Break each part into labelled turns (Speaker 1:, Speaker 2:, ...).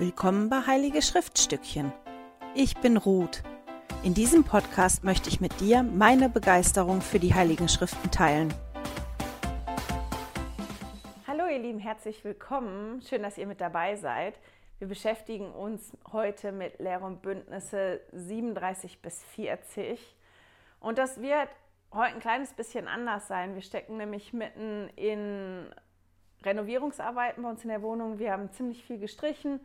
Speaker 1: Willkommen bei Heilige Schriftstückchen. Ich bin Ruth. In diesem Podcast möchte ich mit dir meine Begeisterung für die Heiligen Schriften teilen.
Speaker 2: Hallo ihr Lieben, herzlich willkommen. Schön, dass ihr mit dabei seid. Wir beschäftigen uns heute mit Lehre und Bündnisse 37 bis 40. Und das wird heute ein kleines bisschen anders sein. Wir stecken nämlich mitten in Renovierungsarbeiten bei uns in der Wohnung. Wir haben ziemlich viel gestrichen.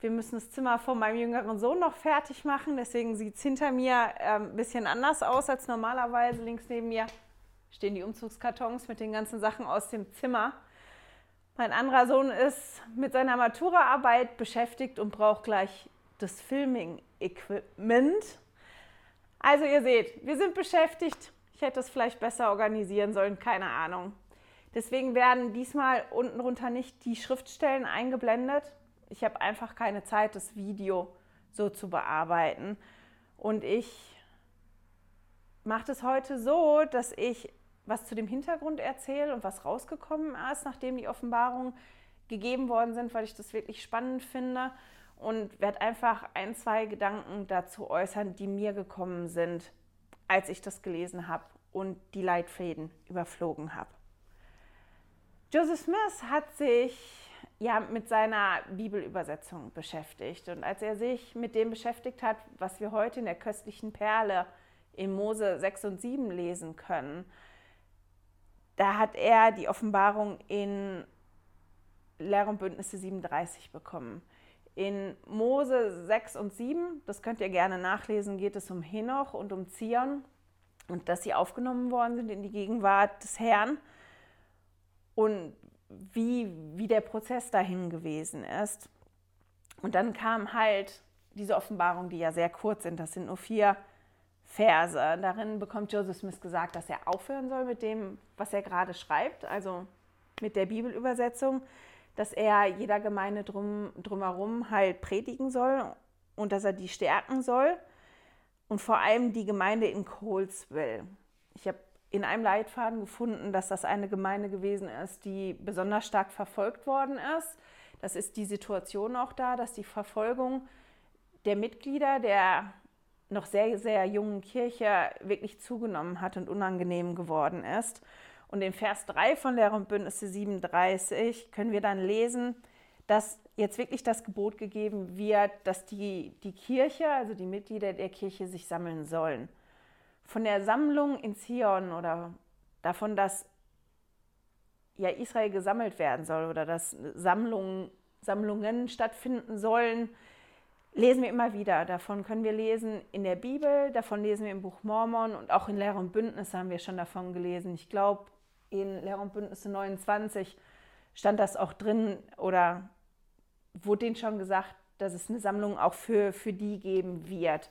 Speaker 2: Wir müssen das Zimmer von meinem jüngeren Sohn noch fertig machen. Deswegen sieht es hinter mir äh, ein bisschen anders aus als normalerweise. Links neben mir stehen die Umzugskartons mit den ganzen Sachen aus dem Zimmer. Mein anderer Sohn ist mit seiner Maturaarbeit beschäftigt und braucht gleich das Filming-Equipment. Also ihr seht, wir sind beschäftigt. Ich hätte es vielleicht besser organisieren sollen, keine Ahnung. Deswegen werden diesmal unten drunter nicht die Schriftstellen eingeblendet, ich habe einfach keine Zeit, das Video so zu bearbeiten. Und ich mache das heute so, dass ich was zu dem Hintergrund erzähle und was rausgekommen ist, nachdem die Offenbarungen gegeben worden sind, weil ich das wirklich spannend finde und werde einfach ein, zwei Gedanken dazu äußern, die mir gekommen sind, als ich das gelesen habe und die Leitfäden überflogen habe. Joseph Smith hat sich ja mit seiner Bibelübersetzung beschäftigt. Und als er sich mit dem beschäftigt hat, was wir heute in der köstlichen Perle in Mose 6 und 7 lesen können, da hat er die Offenbarung in Lehre und Bündnisse 37 bekommen. In Mose 6 und 7, das könnt ihr gerne nachlesen, geht es um Henoch und um Zion und dass sie aufgenommen worden sind in die Gegenwart des Herrn. Und wie, wie der Prozess dahin gewesen ist. Und dann kam halt diese Offenbarung, die ja sehr kurz sind, das sind nur vier Verse. Darin bekommt Joseph Smith gesagt, dass er aufhören soll mit dem, was er gerade schreibt, also mit der Bibelübersetzung, dass er jeder Gemeinde drum, drumherum halt predigen soll und dass er die stärken soll und vor allem die Gemeinde in Colesville. Ich habe in einem Leitfaden gefunden, dass das eine Gemeinde gewesen ist, die besonders stark verfolgt worden ist. Das ist die Situation auch da, dass die Verfolgung der Mitglieder der noch sehr, sehr jungen Kirche wirklich zugenommen hat und unangenehm geworden ist. Und in Vers 3 von Lehre und Bündnisse 37 können wir dann lesen, dass jetzt wirklich das Gebot gegeben wird, dass die, die Kirche, also die Mitglieder der Kirche sich sammeln sollen von der Sammlung in Zion oder davon, dass ja Israel gesammelt werden soll oder dass Sammlungen, Sammlungen stattfinden sollen, lesen wir immer wieder. Davon können wir lesen in der Bibel, davon lesen wir im Buch Mormon und auch in Lehre und Bündnisse haben wir schon davon gelesen. Ich glaube, in Lehre und Bündnisse 29 stand das auch drin oder wurde denen schon gesagt, dass es eine Sammlung auch für, für die geben wird.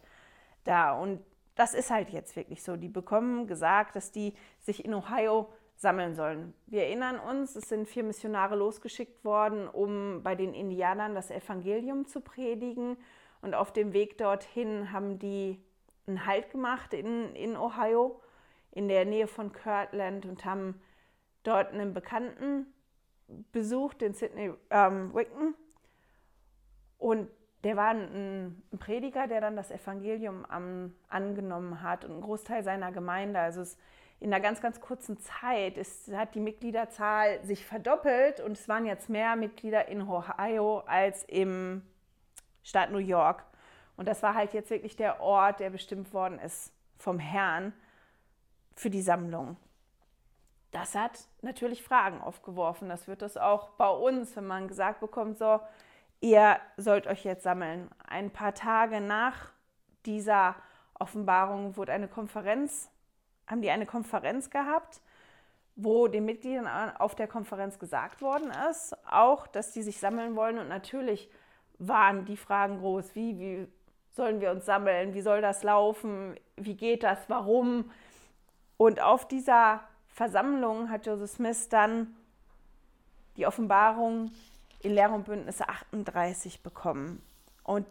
Speaker 2: Da. Und das ist halt jetzt wirklich so. Die bekommen gesagt, dass die sich in Ohio sammeln sollen. Wir erinnern uns, es sind vier Missionare losgeschickt worden, um bei den Indianern das Evangelium zu predigen. Und auf dem Weg dorthin haben die einen Halt gemacht in, in Ohio, in der Nähe von Kirtland und haben dort einen Bekannten besucht, den Sidney ähm, Wicken. Und der war ein, Prediger, der dann das Evangelium am, angenommen hat und ein Großteil seiner Gemeinde. Also es, in einer ganz, ganz kurzen Zeit ist, hat die Mitgliederzahl sich verdoppelt und es waren jetzt mehr Mitglieder in Ohio als im Staat New York. Und das war halt jetzt wirklich der Ort, der bestimmt worden ist vom Herrn für die Sammlung. Das hat natürlich Fragen aufgeworfen. Das wird es auch bei uns, wenn man gesagt bekommt, so, ihr sollt euch jetzt sammeln. Ein paar Tage nach dieser Offenbarung wurde eine Konferenz, haben die eine Konferenz gehabt, wo den Mitgliedern auf der Konferenz gesagt worden ist, auch, dass die sich sammeln wollen. Und natürlich waren die Fragen groß, wie, wie sollen wir uns sammeln, wie soll das laufen, wie geht das, warum. Und auf dieser Versammlung hat Joseph Smith dann die Offenbarung in Lehre und Bündnisse 38 bekommen. Und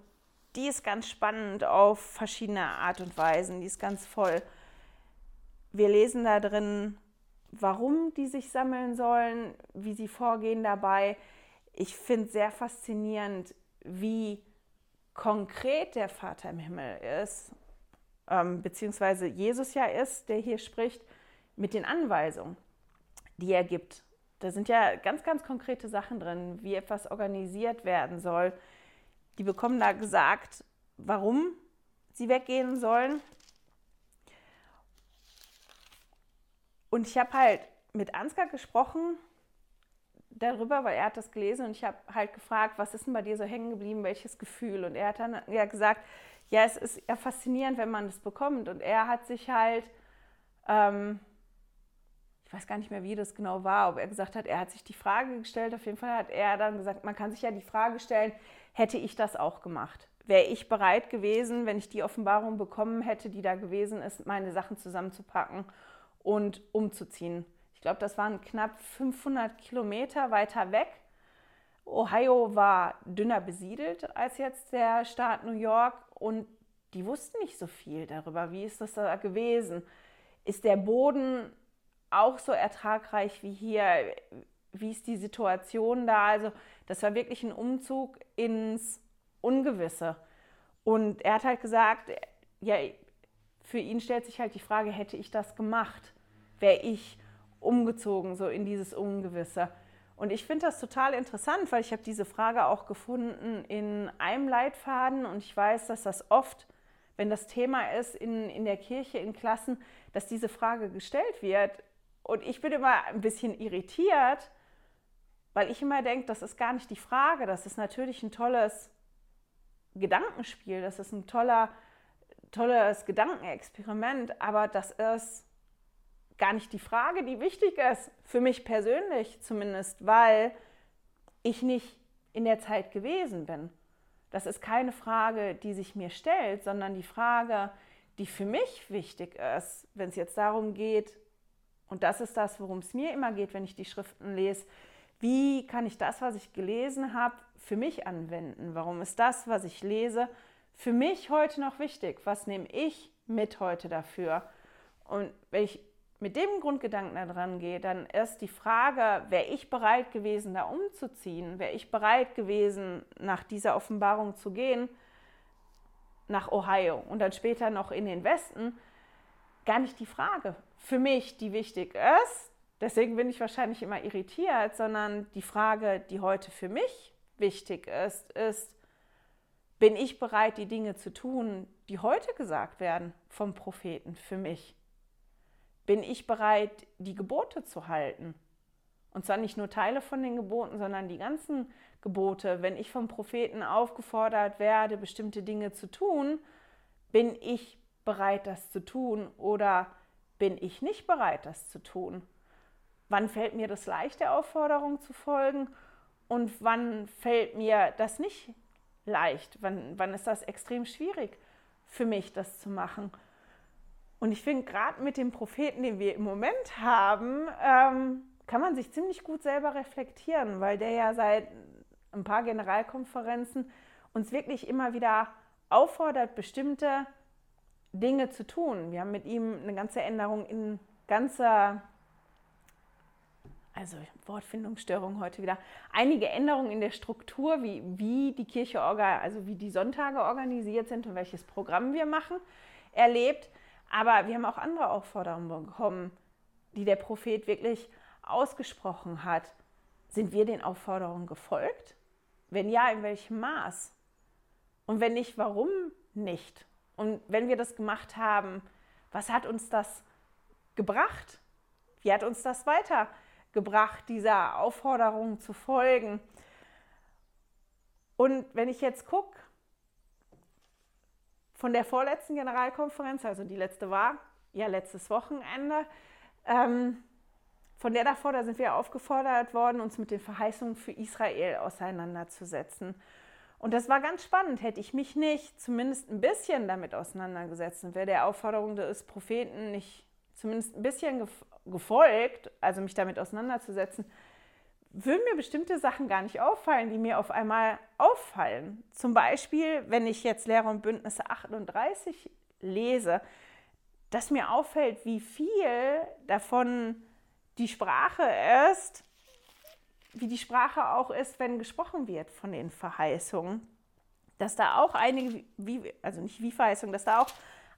Speaker 2: die ist ganz spannend auf verschiedene Art und Weisen. Die ist ganz voll. Wir lesen da drin, warum die sich sammeln sollen, wie sie vorgehen dabei. Ich finde sehr faszinierend, wie konkret der Vater im Himmel ist, ähm, beziehungsweise Jesus ja ist, der hier spricht, mit den Anweisungen, die er gibt. Da sind ja ganz, ganz konkrete Sachen drin, wie etwas organisiert werden soll. Die bekommen da gesagt, warum sie weggehen sollen. Und ich habe halt mit Ansgar gesprochen darüber, weil er hat das gelesen und ich habe halt gefragt, was ist denn bei dir so hängen geblieben, welches Gefühl? Und er hat dann ja gesagt, ja, es ist ja faszinierend, wenn man das bekommt. Und er hat sich halt, ähm, ich weiß gar nicht mehr, wie das genau war, ob er gesagt hat, er hat sich die Frage gestellt. Auf jeden Fall hat er dann gesagt, man kann sich ja die Frage stellen, hätte ich das auch gemacht? Wäre ich bereit gewesen, wenn ich die Offenbarung bekommen hätte, die da gewesen ist, meine Sachen zusammenzupacken und umzuziehen? Ich glaube, das waren knapp 500 Kilometer weiter weg. Ohio war dünner besiedelt als jetzt der Staat New York und die wussten nicht so viel darüber. Wie ist das da gewesen? Ist der Boden auch so ertragreich wie hier? Wie ist die Situation da? Also, das war wirklich ein Umzug ins Ungewisse. Und er hat halt gesagt, ja, für ihn stellt sich halt die Frage, hätte ich das gemacht? Wäre ich umgezogen, so in dieses Ungewisse? Und ich finde das total interessant, weil ich habe diese Frage auch gefunden in einem Leitfaden und ich weiß, dass das oft, wenn das Thema ist in, in der Kirche, in Klassen, dass diese Frage gestellt wird. Und ich bin immer ein bisschen irritiert, weil ich immer denke, das ist gar nicht die Frage. Das ist natürlich ein tolles Gedankenspiel, das ist ein toller, tolles Gedankenexperiment, aber das ist gar nicht die Frage, die wichtig ist, für mich persönlich zumindest, weil ich nicht in der Zeit gewesen bin. Das ist keine Frage, die sich mir stellt, sondern die Frage, die für mich wichtig ist, wenn es jetzt darum geht, und das ist das, worum es mir immer geht, wenn ich die Schriften lese, wie kann ich das, was ich gelesen habe, für mich anwenden? Warum ist das, was ich lese, für mich heute noch wichtig? Was nehme ich mit heute dafür? Und wenn ich mit dem Grundgedanken da dran gehe, dann ist die Frage, wäre ich bereit gewesen, da umzuziehen? Wäre ich bereit gewesen, nach dieser Offenbarung zu gehen, nach Ohio und dann später noch in den Westen? Gar nicht die Frage für mich, die wichtig ist. Deswegen bin ich wahrscheinlich immer irritiert, sondern die Frage, die heute für mich wichtig ist, ist, bin ich bereit, die Dinge zu tun, die heute gesagt werden vom Propheten für mich? bin ich bereit, die Gebote zu halten. Und zwar nicht nur Teile von den Geboten, sondern die ganzen Gebote. Wenn ich vom Propheten aufgefordert werde, bestimmte Dinge zu tun, bin ich bereit, das zu tun oder bin ich nicht bereit, das zu tun? Wann fällt mir das leicht, der Aufforderung zu folgen und wann fällt mir das nicht leicht? Wann, wann ist das extrem schwierig für mich, das zu machen? Und ich finde, gerade mit dem Propheten, den wir im Moment haben, ähm, kann man sich ziemlich gut selber reflektieren, weil der ja seit ein paar Generalkonferenzen uns wirklich immer wieder auffordert, bestimmte Dinge zu tun. Wir haben mit ihm eine ganze Änderung in ganzer, also Wortfindungsstörung heute wieder, einige Änderungen in der Struktur, wie, wie die Kirche, also wie die Sonntage organisiert sind und welches Programm wir machen, erlebt. Aber wir haben auch andere Aufforderungen bekommen, die der Prophet wirklich ausgesprochen hat. Sind wir den Aufforderungen gefolgt? Wenn ja, in welchem Maß? Und wenn nicht, warum nicht? Und wenn wir das gemacht haben, was hat uns das gebracht? Wie hat uns das weitergebracht, dieser Aufforderung zu folgen? Und wenn ich jetzt gucke, von der vorletzten Generalkonferenz, also die letzte war ja letztes Wochenende, ähm, von der davor, da sind wir aufgefordert worden, uns mit den Verheißungen für Israel auseinanderzusetzen. Und das war ganz spannend. Hätte ich mich nicht zumindest ein bisschen damit auseinandergesetzt und wäre der Aufforderung des Propheten nicht zumindest ein bisschen gefolgt, also mich damit auseinanderzusetzen, würden mir bestimmte Sachen gar nicht auffallen, die mir auf einmal auffallen. Zum Beispiel, wenn ich jetzt Lehre und Bündnisse 38 lese, dass mir auffällt, wie viel davon die Sprache ist, wie die Sprache auch ist, wenn gesprochen wird von den Verheißungen. dass da auch einige, wie, also nicht wie Verheißungen, dass da auch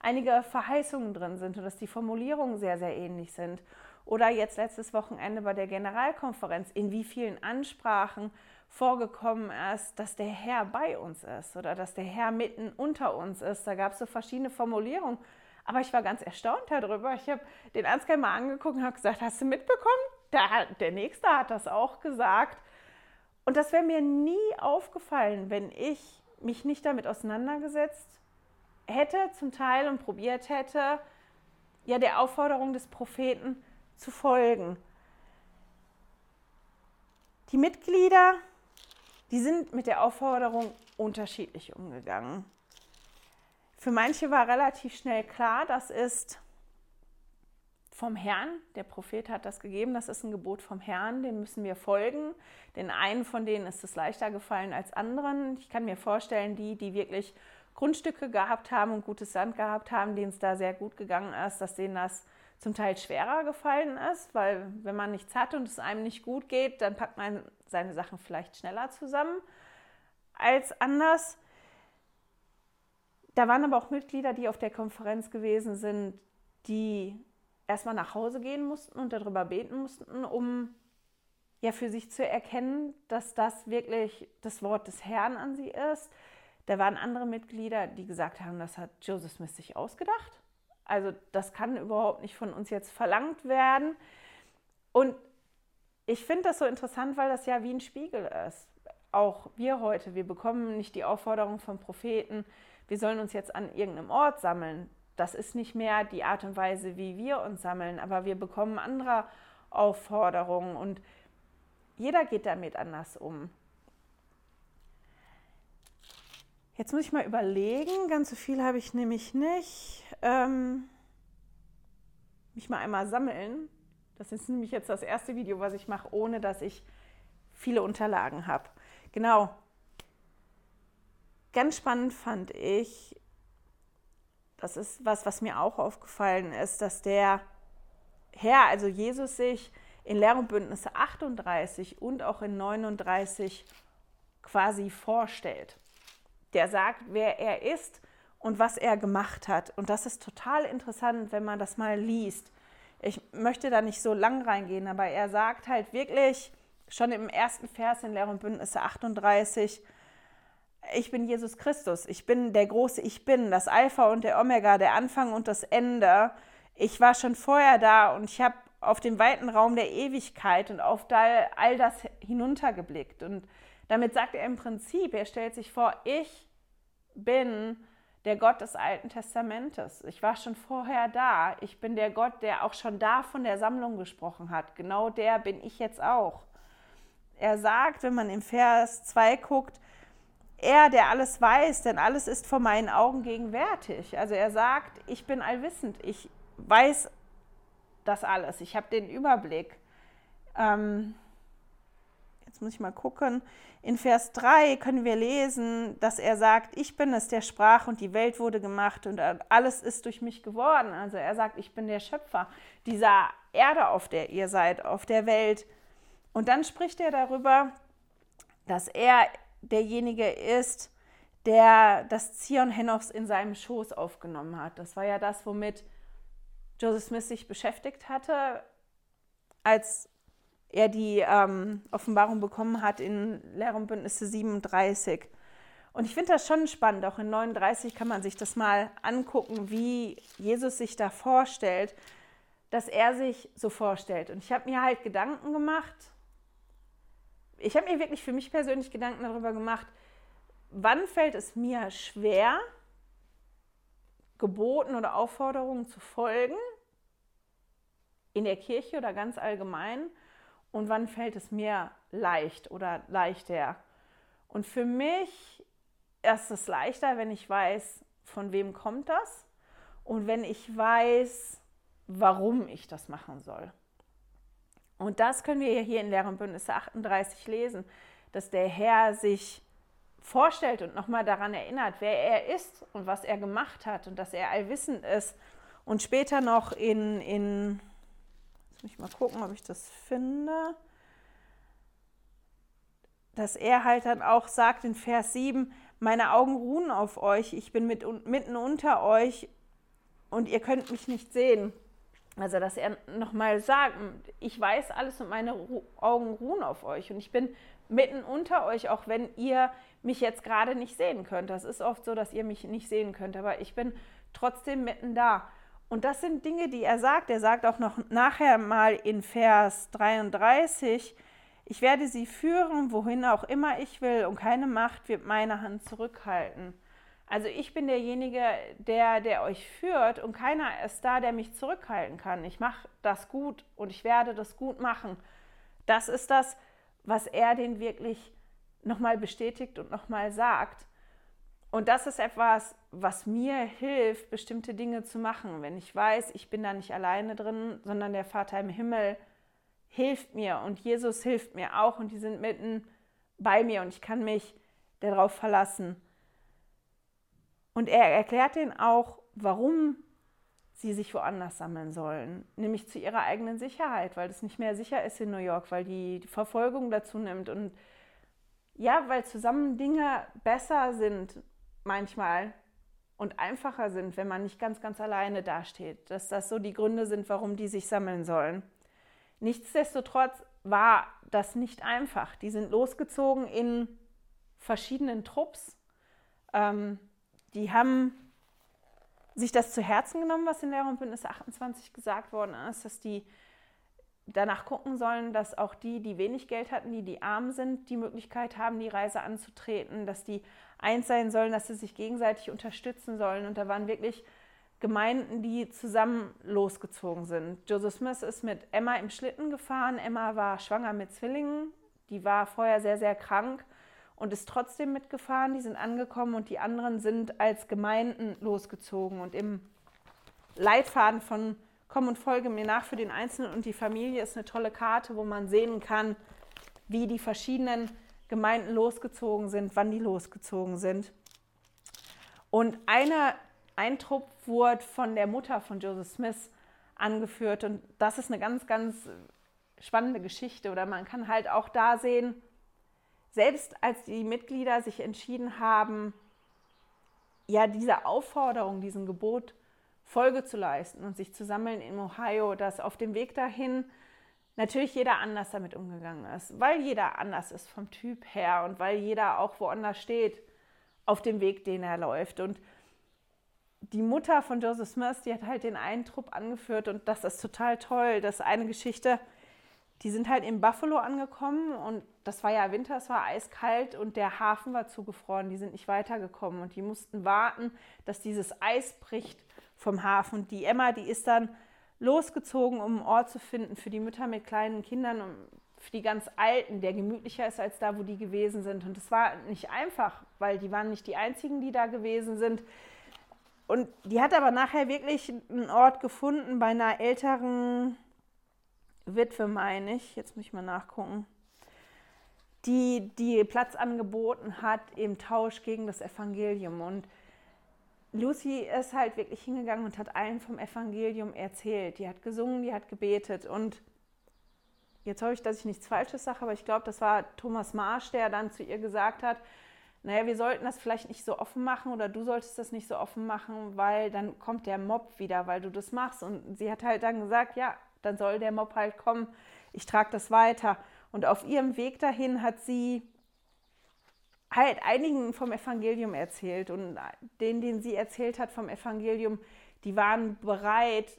Speaker 2: einige Verheißungen drin sind und dass die Formulierungen sehr, sehr ähnlich sind. Oder jetzt letztes Wochenende bei der Generalkonferenz, in wie vielen Ansprachen vorgekommen ist, dass der Herr bei uns ist oder dass der Herr mitten unter uns ist. Da gab es so verschiedene Formulierungen. Aber ich war ganz erstaunt darüber. Ich habe den Ansgar mal angeguckt und habe gesagt, hast du mitbekommen? Der, der Nächste hat das auch gesagt. Und das wäre mir nie aufgefallen, wenn ich mich nicht damit auseinandergesetzt hätte zum Teil und probiert hätte, ja der Aufforderung des Propheten zu folgen. Die Mitglieder, die sind mit der Aufforderung unterschiedlich umgegangen. Für manche war relativ schnell klar, das ist vom Herrn. Der Prophet hat das gegeben, das ist ein Gebot vom Herrn, dem müssen wir folgen. Den einen von denen ist es leichter gefallen als anderen. Ich kann mir vorstellen, die, die wirklich Grundstücke gehabt haben und gutes Sand gehabt haben, denen es da sehr gut gegangen ist, dass denen das zum Teil schwerer gefallen ist, weil wenn man nichts hat und es einem nicht gut geht, dann packt man seine Sachen vielleicht schneller zusammen als anders. Da waren aber auch Mitglieder, die auf der Konferenz gewesen sind, die erstmal nach Hause gehen mussten und darüber beten mussten, um ja für sich zu erkennen, dass das wirklich das Wort des Herrn an sie ist, da waren andere Mitglieder, die gesagt haben, das hat Joseph Smith sich ausgedacht. Also das kann überhaupt nicht von uns jetzt verlangt werden. Und ich finde das so interessant, weil das ja wie ein Spiegel ist. Auch wir heute, wir bekommen nicht die Aufforderung vom Propheten, wir sollen uns jetzt an irgendeinem Ort sammeln. Das ist nicht mehr die Art und Weise, wie wir uns sammeln, aber wir bekommen andere Aufforderungen und jeder geht damit anders um. Jetzt muss ich mal überlegen, ganz so viel habe ich nämlich nicht. Ähm, mich mal einmal sammeln. Das ist nämlich jetzt das erste Video, was ich mache, ohne dass ich viele Unterlagen habe. Genau. Ganz spannend fand ich, das ist was, was mir auch aufgefallen ist, dass der Herr, also Jesus, sich in Lehr und Bündnisse 38 und auch in 39 quasi vorstellt der sagt, wer er ist und was er gemacht hat. Und das ist total interessant, wenn man das mal liest. Ich möchte da nicht so lang reingehen, aber er sagt halt wirklich schon im ersten Vers in Lehr und Bündnisse 38, ich bin Jesus Christus, ich bin der große Ich bin, das Alpha und der Omega, der Anfang und das Ende. Ich war schon vorher da und ich habe auf den weiten Raum der Ewigkeit und auf all das hinuntergeblickt. Und damit sagt er im Prinzip, er stellt sich vor, ich bin der Gott des Alten Testamentes. Ich war schon vorher da. Ich bin der Gott, der auch schon da von der Sammlung gesprochen hat. Genau der bin ich jetzt auch. Er sagt, wenn man im Vers 2 guckt, er, der alles weiß, denn alles ist vor meinen Augen gegenwärtig. Also er sagt, ich bin allwissend, ich weiß das alles, ich habe den Überblick. Ähm, Jetzt muss ich mal gucken. In Vers 3 können wir lesen, dass er sagt, ich bin es, der sprach und die Welt wurde gemacht und alles ist durch mich geworden. Also er sagt, ich bin der Schöpfer dieser Erde, auf der ihr seid, auf der Welt. Und dann spricht er darüber, dass er derjenige ist, der das Zion Henochs in seinem Schoß aufgenommen hat. Das war ja das, womit Joseph Smith sich beschäftigt hatte, als er die ähm, Offenbarung bekommen hat in Lehre und Bündnisse 37. Und ich finde das schon spannend, auch in 39 kann man sich das mal angucken, wie Jesus sich da vorstellt, dass er sich so vorstellt. Und ich habe mir halt Gedanken gemacht, ich habe mir wirklich für mich persönlich Gedanken darüber gemacht, wann fällt es mir schwer, Geboten oder Aufforderungen zu folgen, in der Kirche oder ganz allgemein, und wann fällt es mir leicht oder leichter. Und für mich ist es leichter, wenn ich weiß, von wem kommt das und wenn ich weiß, warum ich das machen soll. Und das können wir hier in Lehren Bündnisse 38 lesen, dass der Herr sich vorstellt und nochmal daran erinnert, wer er ist und was er gemacht hat und dass er allwissend ist. Und später noch in, in Jetzt muss ich mal gucken, ob ich das finde. Dass er halt dann auch sagt in Vers 7,
Speaker 1: meine Augen ruhen auf euch, ich bin mit, mitten unter euch und ihr könnt mich nicht sehen. Also, dass er nochmal sagt, ich weiß alles und meine Augen ruhen auf euch und ich bin mitten unter euch, auch wenn ihr mich jetzt gerade nicht sehen könnt. Das ist oft so, dass ihr mich nicht sehen könnt, aber ich bin trotzdem mitten da. Und das sind Dinge, die er sagt. Er sagt auch noch nachher mal in Vers 33, ich werde sie führen, wohin auch immer ich will, und keine Macht wird meine Hand zurückhalten. Also ich bin derjenige, der, der euch führt und keiner ist da, der mich zurückhalten kann. Ich mache das gut und ich werde das gut machen. Das ist das, was er den wirklich nochmal bestätigt und nochmal sagt. Und das ist etwas, was mir hilft, bestimmte Dinge zu machen. Wenn ich weiß, ich bin da nicht alleine drin, sondern der Vater im Himmel hilft mir und Jesus hilft mir auch und die sind mitten bei mir und ich kann mich darauf verlassen. Und er erklärt ihnen auch, warum sie sich woanders sammeln sollen, nämlich zu ihrer eigenen Sicherheit, weil es nicht mehr sicher ist in New York, weil die Verfolgung dazu nimmt und ja, weil zusammen Dinge besser sind manchmal und einfacher sind, wenn man nicht ganz, ganz alleine dasteht. Dass das so die Gründe sind, warum die sich sammeln sollen. Nichtsdestotrotz war das nicht einfach. Die sind losgezogen in verschiedenen Trupps. Ähm, die haben sich das zu Herzen genommen, was in Lehrer und Bündnis 28 gesagt worden ist, dass die danach gucken sollen, dass auch die, die wenig Geld hatten, die, die arm sind, die Möglichkeit haben, die Reise anzutreten, dass die eins sein sollen, dass sie sich gegenseitig unterstützen sollen. Und da waren wirklich Gemeinden, die zusammen losgezogen sind. Joseph Smith ist mit Emma im Schlitten gefahren. Emma war schwanger mit Zwillingen. Die war vorher sehr, sehr krank und ist trotzdem mitgefahren. Die sind angekommen und die anderen sind als Gemeinden losgezogen. Und im Leitfaden von Komm und folge mir nach für den Einzelnen und die Familie ist eine tolle Karte, wo man sehen kann, wie die verschiedenen Gemeinden losgezogen sind, wann die losgezogen sind. Und eine, ein Trupp wurde von der Mutter von Joseph Smith angeführt und das ist eine ganz, ganz spannende Geschichte. Oder man kann halt auch da sehen, selbst als die Mitglieder sich entschieden haben, ja, dieser Aufforderung, diesem Gebot Folge zu leisten und sich zu sammeln in Ohio, dass auf dem Weg dahin natürlich jeder anders damit umgegangen ist, weil jeder anders ist vom Typ her und weil jeder auch woanders steht auf dem Weg, den er läuft. Und die Mutter von Joseph Smith, die hat halt den einen Trupp angeführt und das ist total toll. Das ist eine Geschichte, die sind halt in Buffalo angekommen und das war ja Winter, es war eiskalt und der Hafen war zugefroren. Die sind nicht weitergekommen und die mussten warten, dass dieses Eis bricht vom Hafen. Die Emma, die ist dann losgezogen, um einen Ort zu finden für die Mütter mit kleinen Kindern und für die ganz Alten, der gemütlicher ist als da, wo die gewesen sind. Und es war nicht einfach, weil die waren nicht die einzigen, die da gewesen sind. Und die hat aber nachher wirklich einen Ort gefunden bei einer älteren Witwe, meine ich. Jetzt muss ich mal nachgucken. Die, die Platz angeboten hat im Tausch gegen das Evangelium. Und Lucy ist halt wirklich hingegangen und hat allen vom Evangelium erzählt. Die hat gesungen, die hat gebetet und jetzt hoffe ich, dass ich nichts Falsches sage, aber ich glaube, das war Thomas Marsch, der dann zu ihr gesagt hat, naja, wir sollten das vielleicht nicht so offen machen oder du solltest das nicht so offen machen, weil dann kommt der Mob wieder, weil du das machst. Und sie hat halt dann gesagt, ja, dann soll der Mob halt kommen, ich trage das weiter. Und auf ihrem Weg dahin hat sie halt einigen vom Evangelium erzählt und denen, denen sie erzählt hat vom Evangelium, die waren bereit,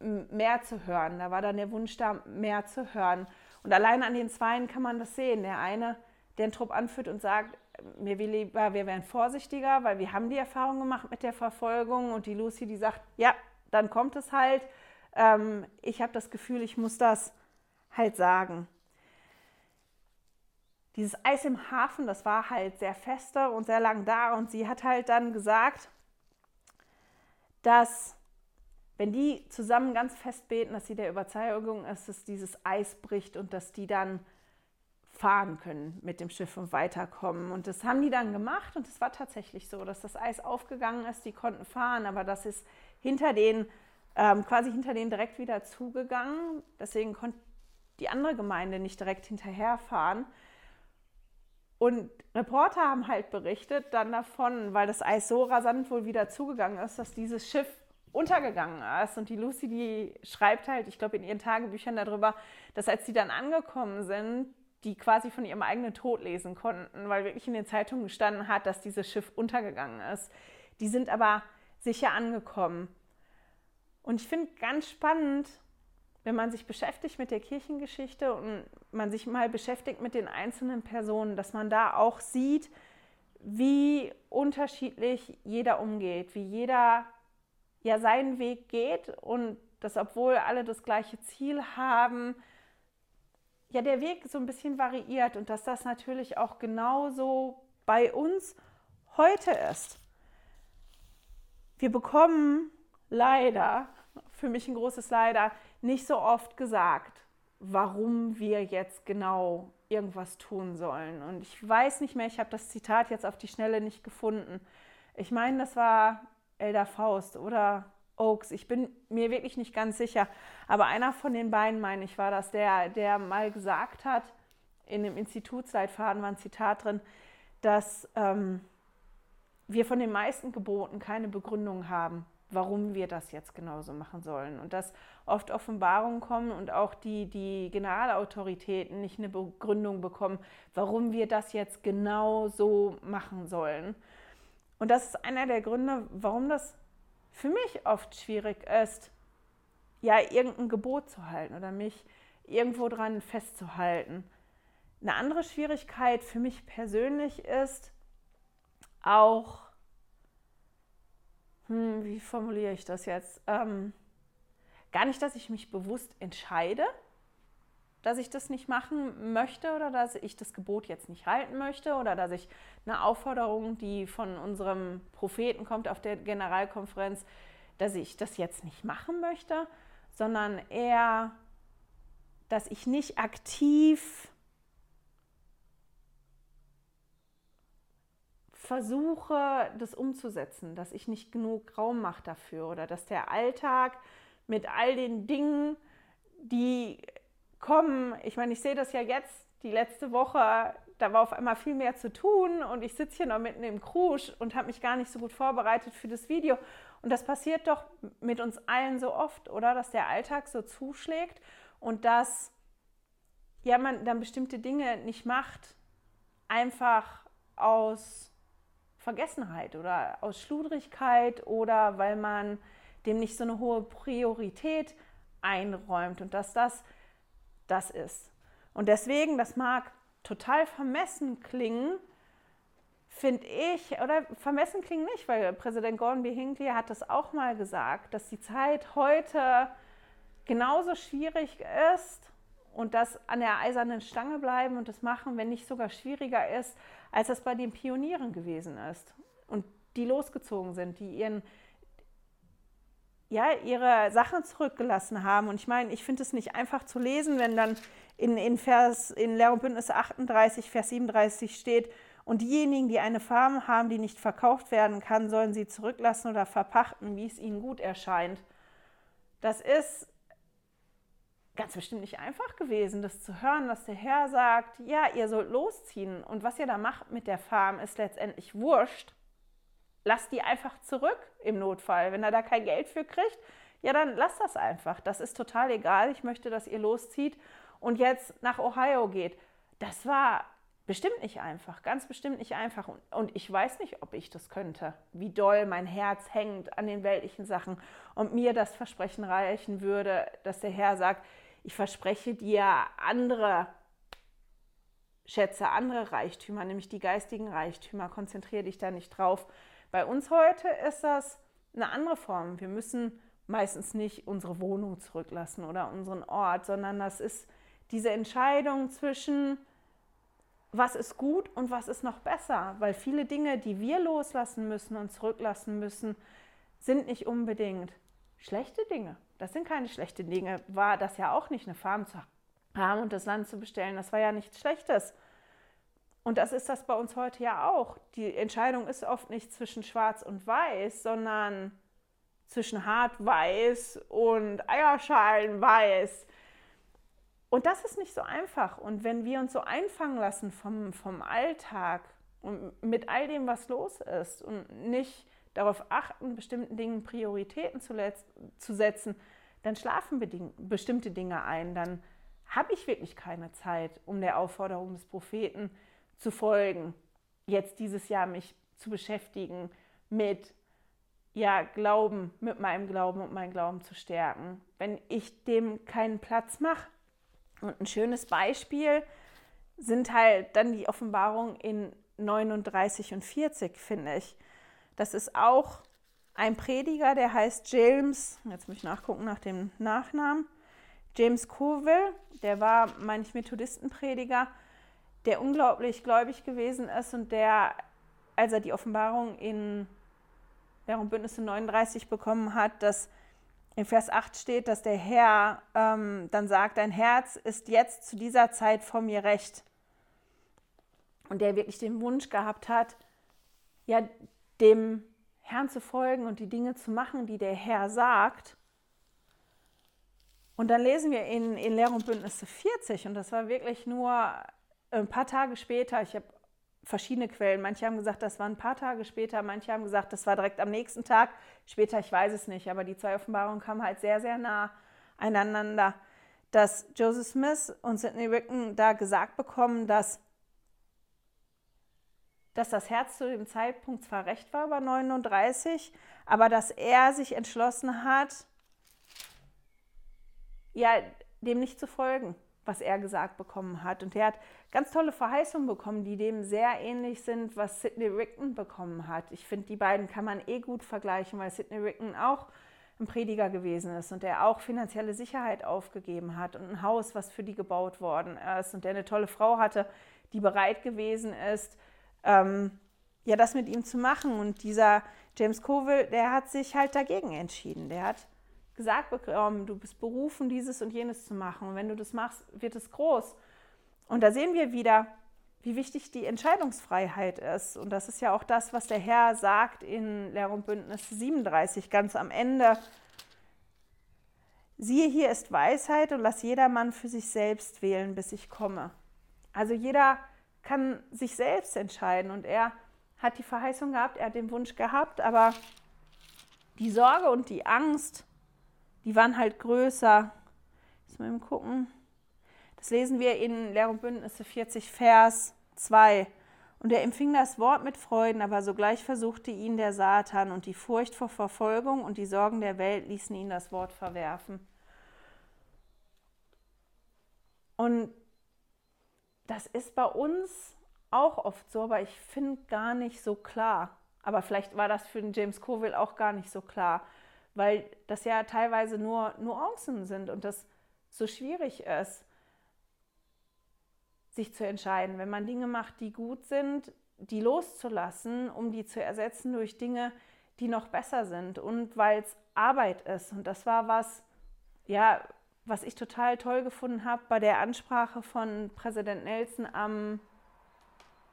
Speaker 1: mehr zu hören. Da war dann der Wunsch da, mehr zu hören. Und allein an den Zweien kann man das sehen. Der eine, der einen Trupp anführt und sagt, mir will lieber, wir wären vorsichtiger, weil wir haben die Erfahrung gemacht mit der Verfolgung. Und die Lucy, die sagt, ja, dann kommt es halt. Ähm, ich habe das Gefühl, ich muss das halt sagen dieses Eis im Hafen, das war halt sehr feste und sehr lang da. Und sie hat halt dann gesagt, dass wenn die zusammen ganz fest beten, dass sie der Überzeugung ist, dass dieses Eis bricht und dass die dann fahren können mit dem Schiff und weiterkommen. Und das haben die dann gemacht und es war tatsächlich so, dass das Eis aufgegangen ist, die konnten fahren, aber das ist hinter denen, ähm, quasi hinter denen direkt wieder zugegangen. Deswegen konnte die andere Gemeinde nicht direkt hinterherfahren. Und Reporter haben halt berichtet dann davon, weil das Eis so rasant wohl wieder zugegangen ist, dass dieses Schiff untergegangen ist. Und die Lucy, die schreibt halt, ich glaube, in ihren Tagebüchern darüber, dass als sie dann angekommen sind, die quasi von ihrem eigenen Tod lesen konnten, weil wirklich in den Zeitungen gestanden hat, dass dieses Schiff untergegangen ist. Die sind aber sicher angekommen. Und ich finde ganz spannend, wenn man sich beschäftigt mit der Kirchengeschichte und man sich mal beschäftigt mit den einzelnen Personen, dass man da auch sieht, wie unterschiedlich jeder umgeht, wie jeder ja seinen Weg geht und dass obwohl alle das gleiche Ziel haben, ja der Weg so ein bisschen variiert und dass das natürlich auch genauso bei uns heute ist. Wir bekommen leider, für mich ein großes Leider, nicht so oft gesagt, warum wir jetzt genau irgendwas tun sollen. Und ich weiß nicht mehr, ich habe das Zitat jetzt auf die Schnelle nicht gefunden. Ich meine, das war Elder Faust oder Oaks. Ich bin mir wirklich nicht ganz sicher. Aber einer von den beiden, meine ich, war das, der, der mal gesagt hat, in dem Institutsleitfaden war ein Zitat drin, dass ähm, wir von den meisten Geboten keine Begründung haben warum wir das jetzt genauso machen sollen. Und dass oft Offenbarungen kommen und auch die, die Generalautoritäten nicht eine Begründung bekommen, warum wir das jetzt genau so machen sollen. Und das ist einer der Gründe, warum das für mich oft schwierig ist, ja, irgendein Gebot zu halten oder mich irgendwo dran festzuhalten. Eine andere Schwierigkeit für mich persönlich ist auch hm, wie formuliere ich das jetzt? Ähm, gar nicht, dass ich mich bewusst entscheide, dass ich das nicht machen möchte oder dass ich das Gebot jetzt nicht halten möchte oder dass ich eine Aufforderung, die von unserem Propheten kommt auf der Generalkonferenz, dass ich das jetzt nicht machen möchte, sondern eher, dass ich nicht aktiv versuche, das umzusetzen, dass ich nicht genug Raum mache dafür oder dass der Alltag mit all den Dingen, die kommen, ich meine, ich sehe das ja jetzt, die letzte Woche, da war auf einmal viel mehr zu tun und ich sitze hier noch mitten im Krusch und habe mich gar nicht so gut vorbereitet für das Video. Und das passiert doch mit uns allen so oft, oder? Dass der Alltag so zuschlägt und dass ja, man dann bestimmte Dinge nicht macht, einfach aus Vergessenheit oder aus Schludrigkeit oder weil man dem nicht so eine hohe Priorität einräumt und dass das das ist. Und deswegen, das mag total vermessen klingen, finde ich, oder vermessen klingen nicht, weil Präsident Gordon B. Hinckley hat das auch mal gesagt, dass die Zeit heute genauso schwierig ist und das an der eisernen Stange bleiben und das machen, wenn nicht sogar schwieriger ist, als das bei den Pionieren gewesen ist. Und die losgezogen sind, die ihren, ja, ihre Sachen zurückgelassen haben. Und ich meine, ich finde es nicht einfach zu lesen, wenn dann in, in, Vers, in Lehr und Bündnis 38, Vers 37 steht, und diejenigen, die eine Farm haben, die nicht verkauft werden kann, sollen sie zurücklassen oder verpachten, wie es ihnen gut erscheint. Das ist ganz bestimmt nicht einfach gewesen, das zu hören, dass der Herr sagt, ja, ihr sollt losziehen und was ihr da macht mit der Farm ist letztendlich wurscht. Lasst die einfach zurück im Notfall. Wenn er da kein Geld für kriegt, ja, dann lasst das einfach. Das ist total egal. Ich möchte, dass ihr loszieht und jetzt nach Ohio geht. Das war bestimmt nicht einfach, ganz bestimmt nicht einfach. Und ich weiß nicht, ob ich das könnte, wie doll mein Herz hängt an den weltlichen Sachen und mir das Versprechen reichen würde, dass der Herr sagt, ich verspreche dir andere Schätze, andere Reichtümer, nämlich die geistigen Reichtümer. Konzentriere dich da nicht drauf. Bei uns heute ist das eine andere Form. Wir müssen meistens nicht unsere Wohnung zurücklassen oder unseren Ort, sondern das ist diese Entscheidung zwischen, was ist gut und was ist noch besser. Weil viele Dinge, die wir loslassen müssen und zurücklassen müssen, sind nicht unbedingt schlechte Dinge. Das sind keine schlechten Dinge. War das ja auch nicht, eine Farm zu haben und das Land zu bestellen. Das war ja nichts Schlechtes. Und das ist das bei uns heute ja auch. Die Entscheidung ist oft nicht zwischen Schwarz und Weiß, sondern zwischen Hart-Weiß und Eierschalen-Weiß. Und das ist nicht so einfach. Und wenn wir uns so einfangen lassen vom, vom Alltag und mit all dem, was los ist und nicht darauf achten, bestimmten Dingen Prioritäten zu, zu setzen, dann schlafen bestimmte Dinge ein. Dann habe ich wirklich keine Zeit, um der Aufforderung des Propheten zu folgen, jetzt dieses Jahr mich zu beschäftigen mit ja, Glauben, mit meinem Glauben und meinen Glauben zu stärken. Wenn ich dem keinen Platz mache, und ein schönes Beispiel sind halt dann die Offenbarungen in 39 und 40, finde ich. Das ist auch ein Prediger, der heißt James, jetzt muss ich nachgucken nach dem Nachnamen, James Coville, der war, meine ich, Methodistenprediger, der unglaublich gläubig gewesen ist und der, als er die Offenbarung in Währung Bündnisse 39 bekommen hat, dass in Vers 8 steht, dass der Herr ähm, dann sagt, dein Herz ist jetzt zu dieser Zeit vor mir recht. Und der wirklich den Wunsch gehabt hat, ja, dem Herrn zu folgen und die Dinge zu machen, die der Herr sagt. Und dann lesen wir in, in Lehr und Bündnisse 40, und das war wirklich nur ein paar Tage später, ich habe verschiedene Quellen. Manche haben gesagt, das war ein paar Tage später, manche haben gesagt, das war direkt am nächsten Tag. Später, ich weiß es nicht, aber die zwei Offenbarungen kamen halt sehr, sehr nah einander. Dass Joseph Smith und Sidney Ricken da gesagt bekommen, dass, dass das Herz zu dem Zeitpunkt zwar recht war bei 39, aber dass er sich entschlossen hat, ja, dem nicht zu folgen was er gesagt bekommen hat. Und er hat ganz tolle Verheißungen bekommen, die dem sehr ähnlich sind, was Sidney Rickton bekommen hat. Ich finde, die beiden kann man eh gut vergleichen, weil Sidney Rickton auch ein Prediger gewesen ist und der auch finanzielle Sicherheit aufgegeben hat und ein Haus, was für die gebaut worden ist und der eine tolle Frau hatte, die bereit gewesen ist, ähm, ja, das mit ihm zu machen. Und dieser James Coville, der hat sich halt dagegen entschieden. Der hat gesagt bekommen, du bist berufen, dieses und jenes zu machen. Und wenn du das machst, wird es groß. Und da sehen wir wieder, wie wichtig die Entscheidungsfreiheit ist. Und das ist ja auch das, was der Herr sagt in Lehr und Bündnis 37, ganz am Ende. Siehe, hier ist Weisheit und lass jedermann für sich selbst wählen, bis ich komme. Also jeder kann sich selbst entscheiden und er hat die Verheißung gehabt, er hat den Wunsch gehabt, aber die Sorge und die Angst, die waren halt größer. Jetzt mal eben gucken. Das lesen wir in Lehr und Bündnisse 40, Vers 2. Und er empfing das Wort mit Freuden, aber sogleich versuchte ihn der Satan und die Furcht vor Verfolgung und die Sorgen der Welt ließen ihn das Wort verwerfen. Und das ist bei uns auch oft so, aber ich finde gar nicht so klar. Aber vielleicht war das für den James Coville auch gar nicht so klar weil das ja teilweise nur Nuancen sind und das so schwierig ist, sich zu entscheiden, wenn man Dinge macht, die gut sind, die loszulassen, um die zu ersetzen durch Dinge, die noch besser sind und weil es Arbeit ist. Und das war was, ja, was ich total toll gefunden habe bei der Ansprache von Präsident Nelson am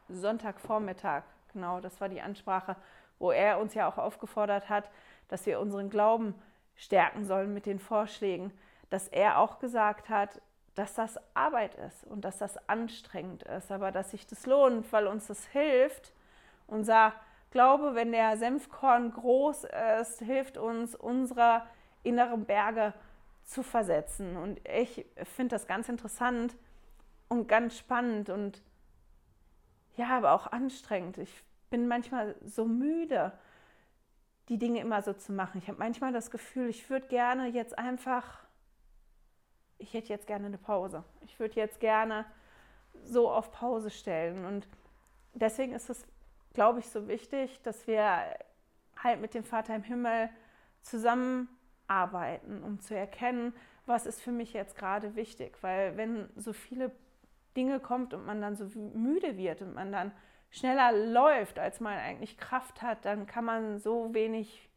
Speaker 1: Sonntagvormittag. Genau, das war die Ansprache, wo er uns ja auch aufgefordert hat, dass wir unseren Glauben stärken sollen mit den Vorschlägen, dass er auch gesagt hat, dass das Arbeit ist und dass das anstrengend ist, aber dass sich das lohnt, weil uns das hilft. Unser Glaube, wenn der Senfkorn groß ist, hilft uns, unsere inneren Berge zu versetzen. Und ich finde das ganz interessant und ganz spannend und ja, aber auch anstrengend. Ich bin manchmal so müde die Dinge immer so zu machen. Ich habe manchmal das Gefühl, ich würde gerne jetzt einfach, ich hätte jetzt gerne eine Pause. Ich würde jetzt gerne so auf Pause stellen. Und deswegen ist es, glaube ich, so wichtig, dass wir halt mit dem Vater im Himmel zusammenarbeiten, um zu erkennen, was ist für mich jetzt gerade wichtig. Weil wenn so viele Dinge kommt und man dann so müde wird und man dann schneller läuft, als man eigentlich Kraft hat, dann kann man so wenig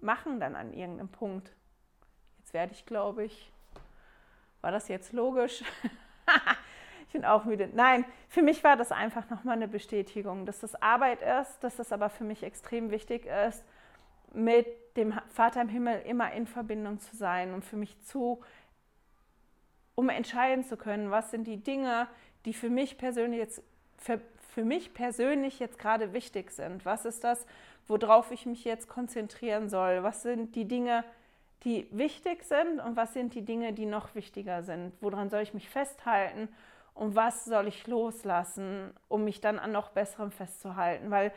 Speaker 1: machen dann an irgendeinem Punkt. Jetzt werde ich, glaube ich, war das jetzt logisch? ich bin auch müde. Nein, für mich war das einfach nochmal eine Bestätigung, dass das Arbeit ist, dass das aber für mich extrem wichtig ist, mit dem Vater im Himmel immer in Verbindung zu sein und für mich zu um entscheiden zu können, was sind die Dinge, die für mich persönlich jetzt für, für mich persönlich jetzt gerade wichtig sind. Was ist das, worauf ich mich jetzt konzentrieren soll? Was sind die Dinge, die wichtig sind und was sind die Dinge, die noch wichtiger sind? Woran soll ich mich festhalten und was soll ich loslassen, um mich dann an noch besserem festzuhalten? Weil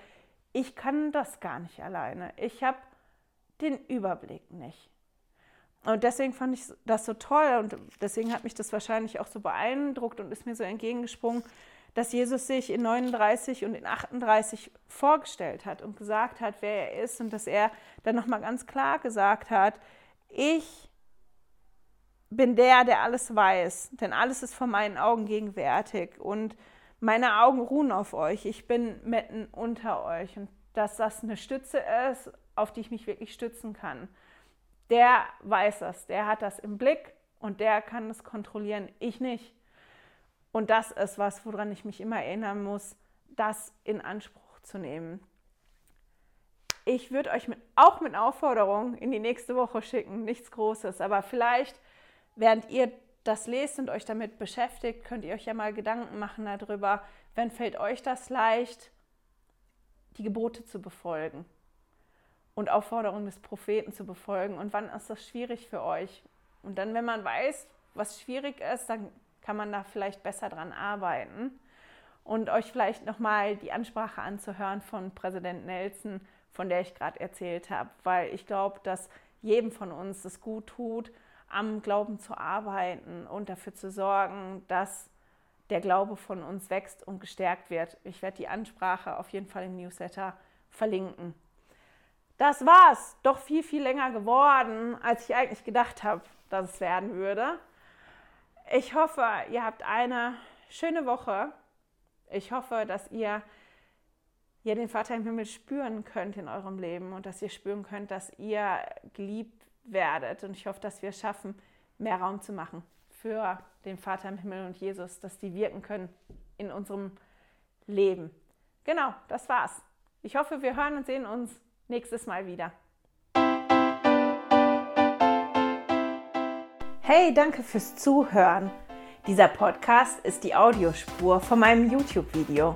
Speaker 1: ich kann das gar nicht alleine. Ich habe den Überblick nicht. Und deswegen fand ich das so toll und deswegen hat mich das wahrscheinlich auch so beeindruckt und ist mir so entgegengesprungen, dass Jesus sich in 39 und in 38 vorgestellt hat und gesagt hat, wer er ist und dass er dann nochmal ganz klar gesagt hat, ich bin der, der alles weiß, denn alles ist vor meinen Augen gegenwärtig und meine Augen ruhen auf euch, ich bin mitten unter euch und dass das eine Stütze ist, auf die ich mich wirklich stützen kann. Der weiß das, der hat das im Blick und der kann es kontrollieren, ich nicht. Und das ist was, woran ich mich immer erinnern muss, das in Anspruch zu nehmen. Ich würde euch mit, auch mit Aufforderung in die nächste Woche schicken, nichts Großes, aber vielleicht, während ihr das lest und euch damit beschäftigt, könnt ihr euch ja mal Gedanken machen darüber, wann fällt euch das leicht, die Gebote zu befolgen und Aufforderungen des Propheten zu befolgen und wann ist das schwierig für euch. Und dann, wenn man weiß, was schwierig ist, dann kann man da vielleicht besser dran arbeiten. Und euch vielleicht nochmal die Ansprache anzuhören von Präsident Nelson, von der ich gerade erzählt habe, weil ich glaube, dass jedem von uns es gut tut, am Glauben zu arbeiten und dafür zu sorgen, dass der Glaube von uns wächst und gestärkt wird. Ich werde die Ansprache auf jeden Fall im Newsletter verlinken. Das war's. Doch viel, viel länger geworden, als ich eigentlich gedacht habe, dass es werden würde. Ich hoffe, ihr habt eine schöne Woche. Ich hoffe, dass ihr, ihr den Vater im Himmel spüren könnt in eurem Leben und dass ihr spüren könnt, dass ihr geliebt werdet. Und ich hoffe, dass wir es schaffen, mehr Raum zu machen für den Vater im Himmel und Jesus, dass die wirken können in unserem Leben. Genau, das war's. Ich hoffe, wir hören und sehen uns nächstes Mal wieder. Hey, danke fürs Zuhören. Dieser Podcast ist die Audiospur von meinem YouTube-Video.